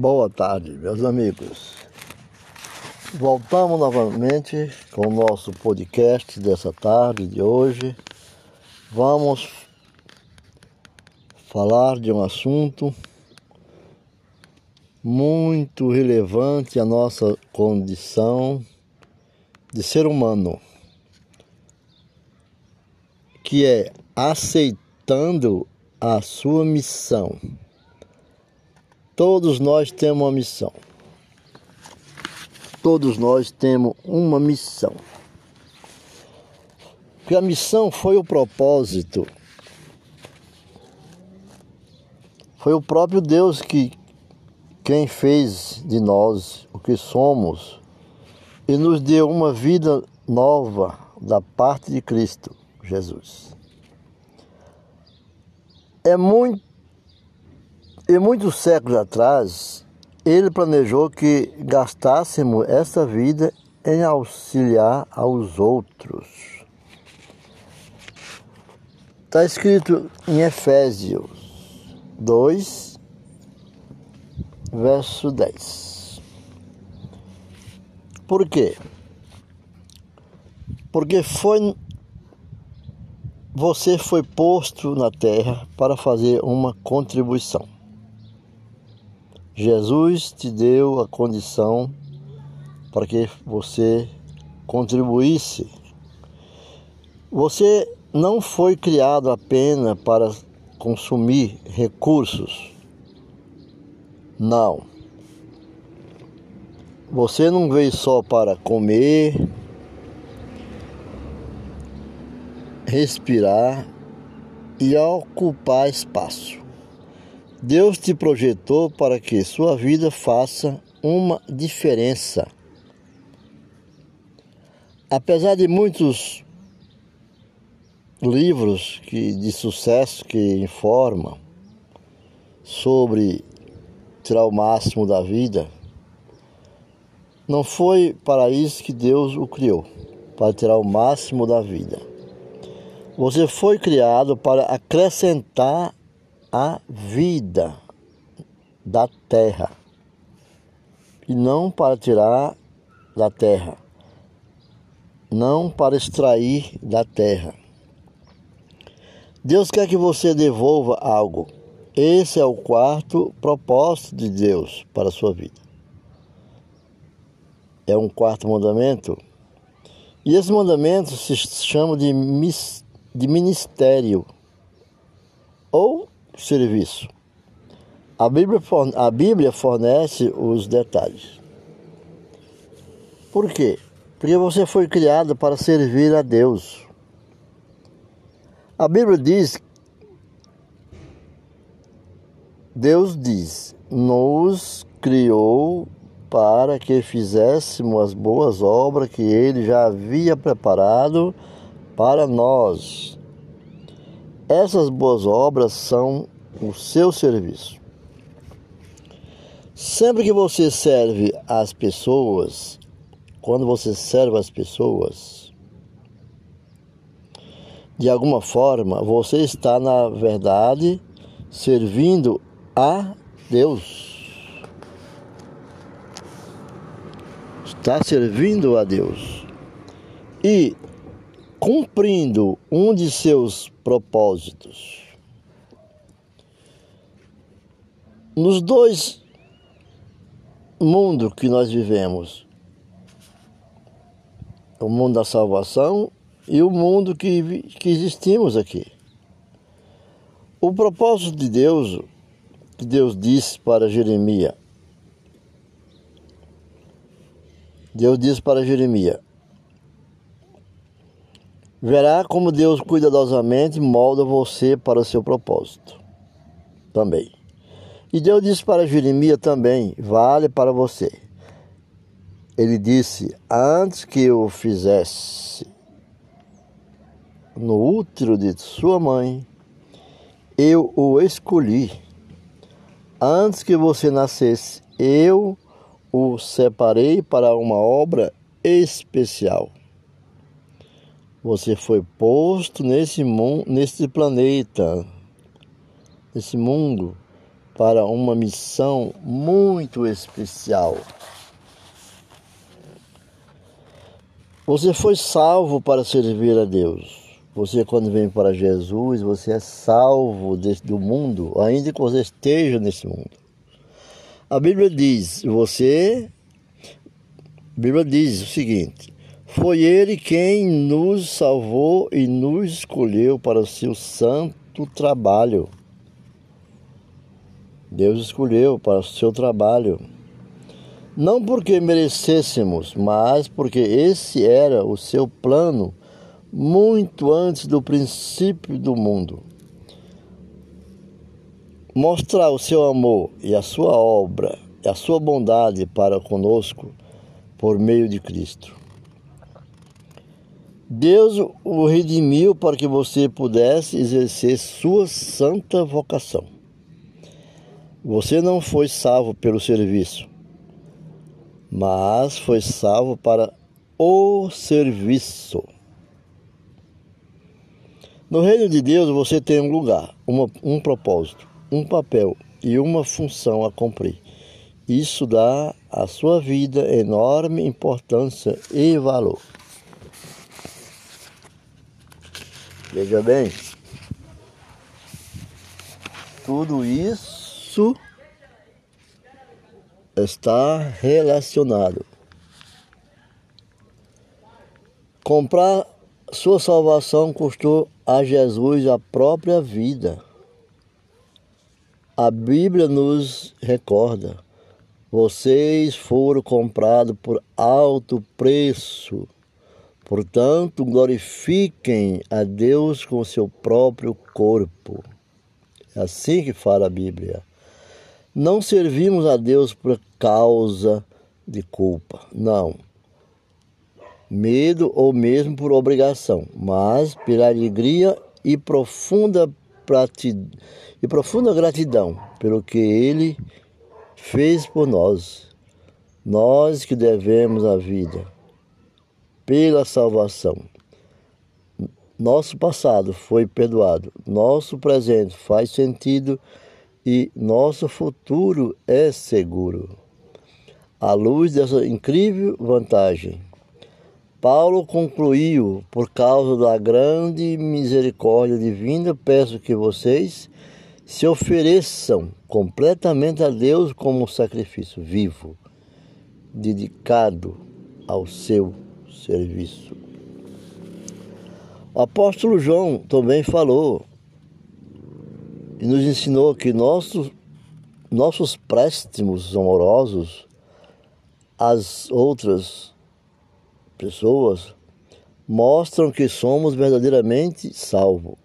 Boa tarde, meus amigos. Voltamos novamente com o nosso podcast dessa tarde de hoje. Vamos falar de um assunto muito relevante à nossa condição de ser humano, que é aceitando a sua missão. Todos nós temos uma missão. Todos nós temos uma missão. Porque a missão foi o propósito. Foi o próprio Deus que quem fez de nós o que somos e nos deu uma vida nova da parte de Cristo Jesus. É muito e muitos séculos atrás, ele planejou que gastássemos essa vida em auxiliar aos outros. Está escrito em Efésios 2, verso 10. Por quê? Porque foi você foi posto na terra para fazer uma contribuição. Jesus te deu a condição para que você contribuísse. Você não foi criado apenas para consumir recursos. Não. Você não veio só para comer, respirar e ocupar espaço. Deus te projetou para que sua vida faça uma diferença. Apesar de muitos livros que, de sucesso que informam sobre tirar o máximo da vida, não foi para isso que Deus o criou, para tirar o máximo da vida. Você foi criado para acrescentar a vida da terra e não para tirar da terra, não para extrair da terra. Deus quer que você devolva algo. Esse é o quarto propósito de Deus para a sua vida. É um quarto mandamento. E esse mandamento se chama de, de ministério ou serviço. A Bíblia, a Bíblia fornece os detalhes. Por quê? Porque você foi criado para servir a Deus. A Bíblia diz, Deus diz, nos criou para que fizéssemos as boas obras que Ele já havia preparado para nós. Essas boas obras são o seu serviço. Sempre que você serve as pessoas, quando você serve as pessoas, de alguma forma você está, na verdade, servindo a Deus. Está servindo a Deus. E cumprindo um de seus propósitos. Nos dois mundos que nós vivemos, o mundo da salvação e o mundo que, que existimos aqui. O propósito de Deus, que Deus disse para Jeremias, Deus disse para Jeremias: Verá como Deus cuidadosamente molda você para o seu propósito. Também. E Deus disse para Jeremias também: vale para você. Ele disse: antes que eu fizesse no útero de sua mãe, eu o escolhi. Antes que você nascesse, eu o separei para uma obra especial. Você foi posto nesse mundo, nesse planeta, nesse mundo, para uma missão muito especial. Você foi salvo para servir a Deus. Você, quando vem para Jesus, você é salvo do mundo, ainda que você esteja nesse mundo. A Bíblia diz: você. A Bíblia diz o seguinte: foi Ele quem nos salvou e nos escolheu para o seu santo trabalho. Deus escolheu para o seu trabalho. Não porque merecêssemos, mas porque esse era o seu plano muito antes do princípio do mundo. Mostrar o seu amor e a sua obra e a sua bondade para conosco por meio de Cristo. Deus o redimiu para que você pudesse exercer sua santa vocação. Você não foi salvo pelo serviço, mas foi salvo para o serviço. No reino de Deus você tem um lugar, uma, um propósito, um papel e uma função a cumprir. Isso dá à sua vida enorme importância e valor. Veja bem, tudo isso está relacionado. Comprar sua salvação custou a Jesus a própria vida. A Bíblia nos recorda: vocês foram comprados por alto preço. Portanto, glorifiquem a Deus com o seu próprio corpo. É assim que fala a Bíblia. Não servimos a Deus por causa de culpa, não. Medo ou mesmo por obrigação, mas pela alegria e profunda, e profunda gratidão pelo que Ele fez por nós. Nós que devemos a vida pela salvação. Nosso passado foi perdoado, nosso presente faz sentido e nosso futuro é seguro. À luz dessa incrível vantagem, Paulo concluiu: por causa da grande misericórdia divina, peço que vocês se ofereçam completamente a Deus como um sacrifício vivo, dedicado ao seu serviço. O apóstolo João também falou e nos ensinou que nossos, nossos préstimos amorosos às outras pessoas mostram que somos verdadeiramente salvos.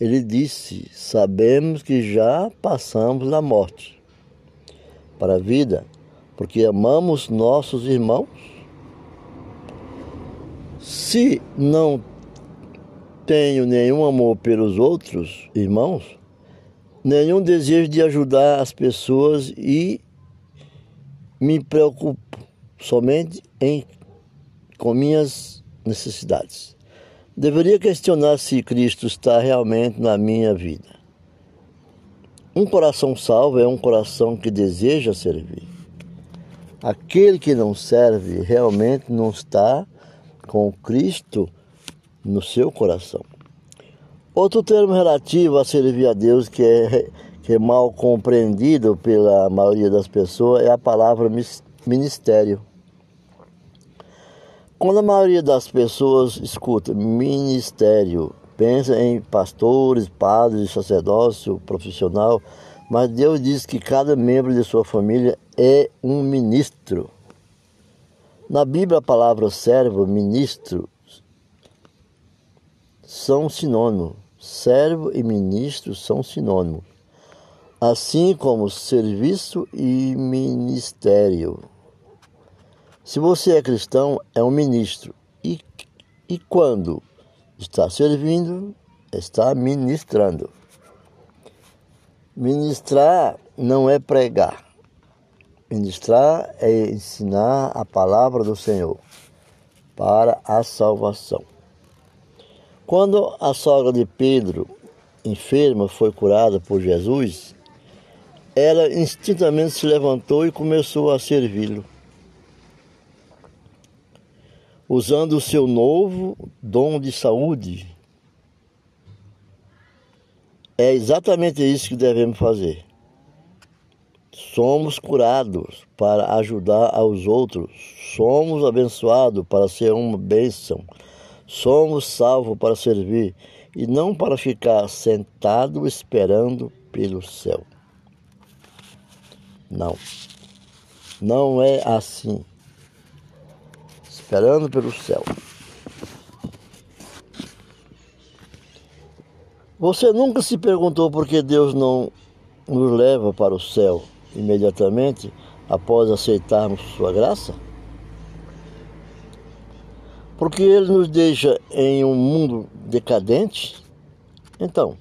Ele disse: Sabemos que já passamos da morte para a vida, porque amamos nossos irmãos se não tenho nenhum amor pelos outros irmãos, nenhum desejo de ajudar as pessoas e me preocupo somente em, com minhas necessidades. Deveria questionar se Cristo está realmente na minha vida. Um coração salvo é um coração que deseja servir. Aquele que não serve realmente não está com Cristo no seu coração. Outro termo relativo a servir a Deus que é, que é mal compreendido pela maioria das pessoas é a palavra ministério. Quando a maioria das pessoas escuta ministério, pensa em pastores, padres, sacerdócio profissional, mas Deus diz que cada membro de sua família é um ministro. Na Bíblia, a palavra servo, ministro, são sinônimos. Servo e ministro são sinônimos. Assim como serviço e ministério. Se você é cristão, é um ministro. E, e quando está servindo, está ministrando. Ministrar não é pregar. Ministrar é ensinar a palavra do Senhor para a salvação. Quando a sogra de Pedro, enferma, foi curada por Jesus, ela instintamente se levantou e começou a servi-lo. Usando o seu novo dom de saúde. É exatamente isso que devemos fazer. Somos curados para ajudar aos outros. Somos abençoados para ser uma bênção. Somos salvos para servir e não para ficar sentado esperando pelo céu. Não. Não é assim. Esperando pelo céu. Você nunca se perguntou por que Deus não nos leva para o céu imediatamente após aceitarmos Sua graça? Porque Ele nos deixa em um mundo decadente? Então,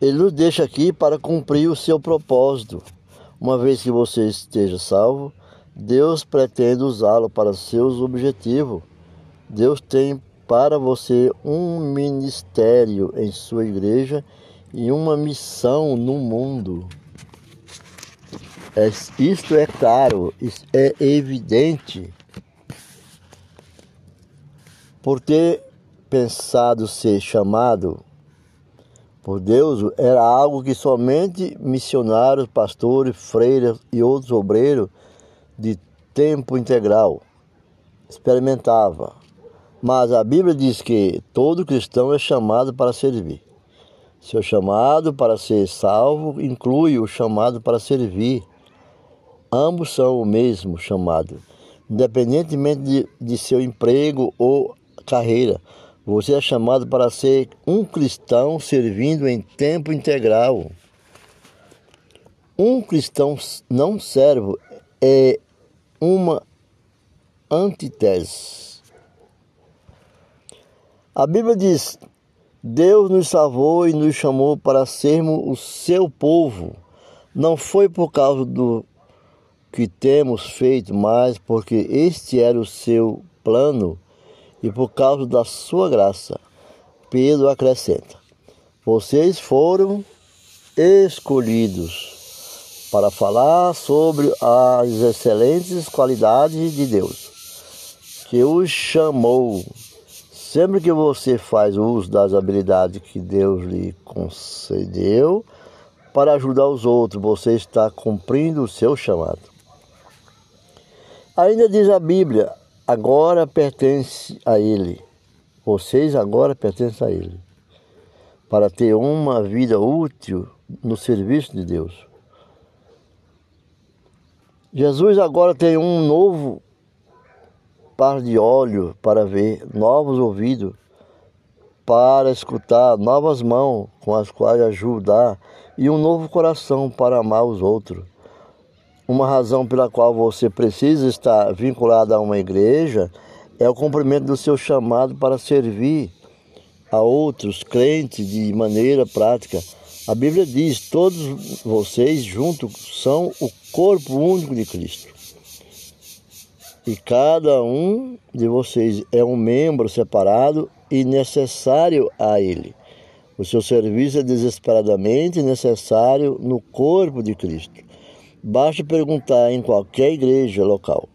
Ele nos deixa aqui para cumprir o seu propósito uma vez que você esteja salvo, Deus pretende usá-lo para seus objetivos. Deus tem para você um ministério em sua igreja e uma missão no mundo. É, isto é claro, é evidente. Por ter pensado ser chamado por Deus era algo que somente missionários, pastores, freiras e outros obreiros de tempo integral experimentavam. Mas a Bíblia diz que todo cristão é chamado para servir. Seu chamado para ser salvo inclui o chamado para servir. Ambos são o mesmo chamado, independentemente de, de seu emprego ou carreira. Você é chamado para ser um cristão servindo em tempo integral. Um cristão não servo é uma antítese. A Bíblia diz: Deus nos salvou e nos chamou para sermos o seu povo. Não foi por causa do que temos feito, mas porque este era o seu plano e por causa da sua graça. Pedro acrescenta: Vocês foram escolhidos para falar sobre as excelentes qualidades de Deus, que os chamou. Sempre que você faz uso das habilidades que Deus lhe concedeu para ajudar os outros, você está cumprindo o seu chamado. Ainda diz a Bíblia: agora pertence a Ele. Vocês agora pertencem a Ele. Para ter uma vida útil no serviço de Deus. Jesus agora tem um novo par de olhos para ver, novos ouvidos para escutar, novas mãos com as quais ajudar e um novo coração para amar os outros. Uma razão pela qual você precisa estar vinculado a uma igreja é o cumprimento do seu chamado para servir a outros crentes de maneira prática. A Bíblia diz: todos vocês juntos são o corpo único de Cristo. E cada um de vocês é um membro separado e necessário a Ele. O seu serviço é desesperadamente necessário no corpo de Cristo. Basta perguntar em qualquer igreja local.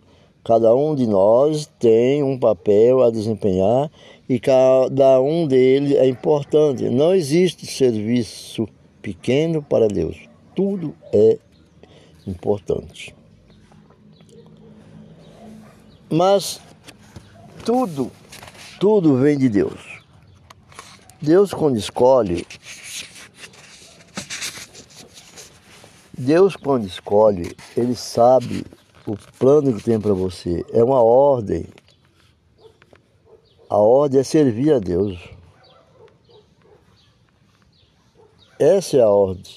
Cada um de nós tem um papel a desempenhar e cada um deles é importante. Não existe serviço pequeno para Deus. Tudo é importante. Mas tudo, tudo vem de Deus. Deus, quando escolhe, Deus, quando escolhe, Ele sabe o plano que tem para você. É uma ordem. A ordem é servir a Deus. Essa é a ordem.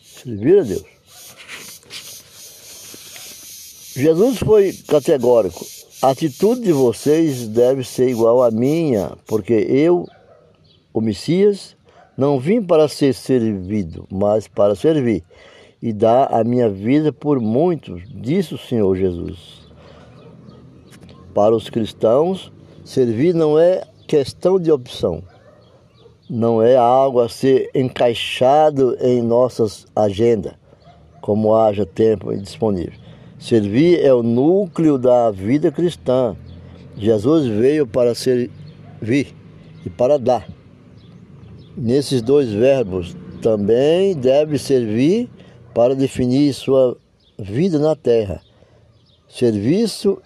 Servir a Deus. Jesus foi categórico. A atitude de vocês deve ser igual à minha, porque eu, o Messias, não vim para ser servido, mas para servir e dar a minha vida por muitos, disse o Senhor Jesus. Para os cristãos, servir não é questão de opção, não é algo a ser encaixado em nossas agendas. como haja tempo disponível. Servir é o núcleo da vida cristã. Jesus veio para servir e para dar. Nesses dois verbos também deve servir para definir sua vida na terra. Serviço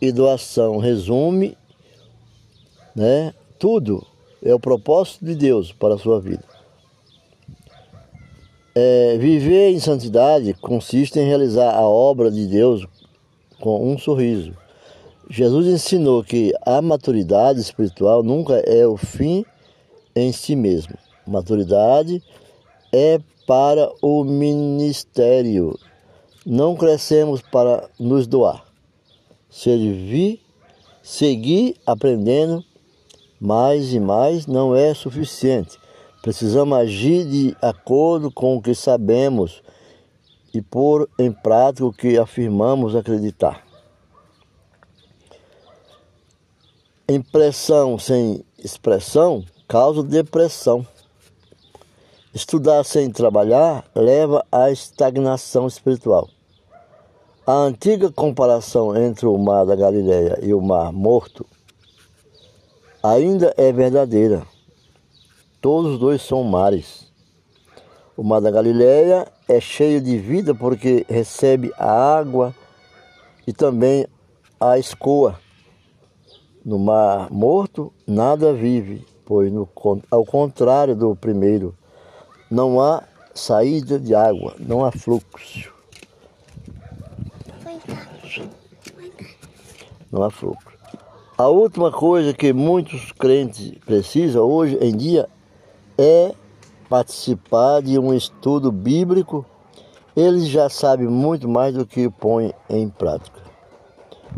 e doação resume, né, tudo é o propósito de Deus para a sua vida. É, viver em santidade consiste em realizar a obra de Deus com um sorriso. Jesus ensinou que a maturidade espiritual nunca é o fim em si mesmo. Maturidade é para o ministério. Não crescemos para nos doar. Servir, seguir aprendendo mais e mais não é suficiente. Precisamos agir de acordo com o que sabemos e pôr em prática o que afirmamos acreditar. Impressão sem expressão causa depressão. Estudar sem trabalhar leva à estagnação espiritual. A antiga comparação entre o mar da Galileia e o mar morto ainda é verdadeira. Todos os dois são mares. O mar da Galileia é cheio de vida porque recebe a água e também a escoa. No mar morto, nada vive, pois no, ao contrário do primeiro, não há saída de água, não há fluxo. Não há fluxo. A última coisa que muitos crentes precisam hoje em dia é participar de um estudo bíblico. Eles já sabem muito mais do que põem em prática.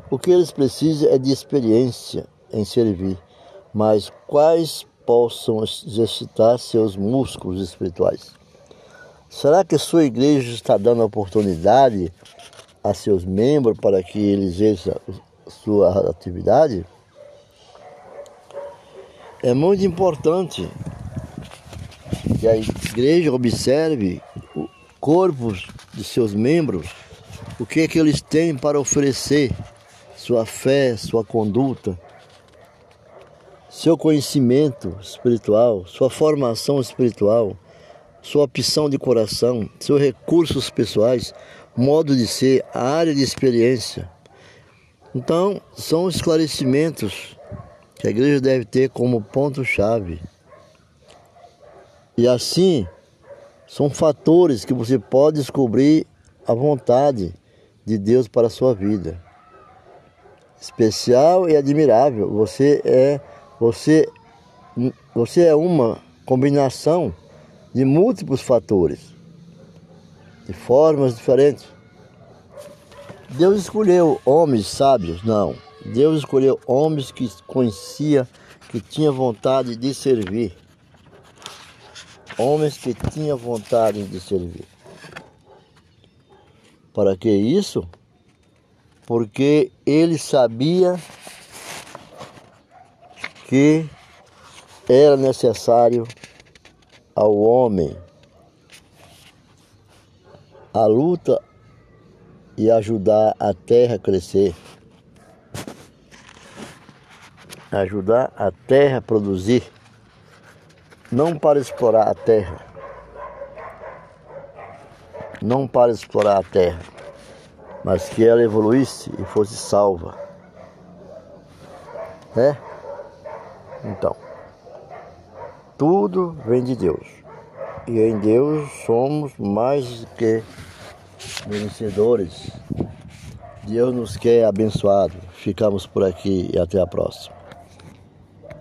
O que eles precisam é de experiência em servir, mas quais possam exercitar seus músculos espirituais. Será que sua igreja está dando oportunidade a seus membros para que eles exerçam sua atividade, é muito importante que a igreja observe o corpo de seus membros, o que é que eles têm para oferecer, sua fé, sua conduta, seu conhecimento espiritual, sua formação espiritual, sua opção de coração, seus recursos pessoais, modo de ser, a área de experiência. Então, são esclarecimentos que a igreja deve ter como ponto-chave. E assim, são fatores que você pode descobrir a vontade de Deus para a sua vida. Especial e admirável. Você é você você é uma combinação de múltiplos fatores, de formas diferentes. Deus escolheu homens sábios? Não. Deus escolheu homens que conhecia, que tinha vontade de servir. Homens que tinham vontade de servir. Para que isso? Porque ele sabia que era necessário ao homem a luta e ajudar a terra a crescer, ajudar a terra a produzir, não para explorar a terra, não para explorar a terra, mas que ela evoluísse e fosse salva. É? Então, tudo vem de Deus. E em Deus somos mais que merecedores. Deus nos quer abençoado. Ficamos por aqui e até a próxima.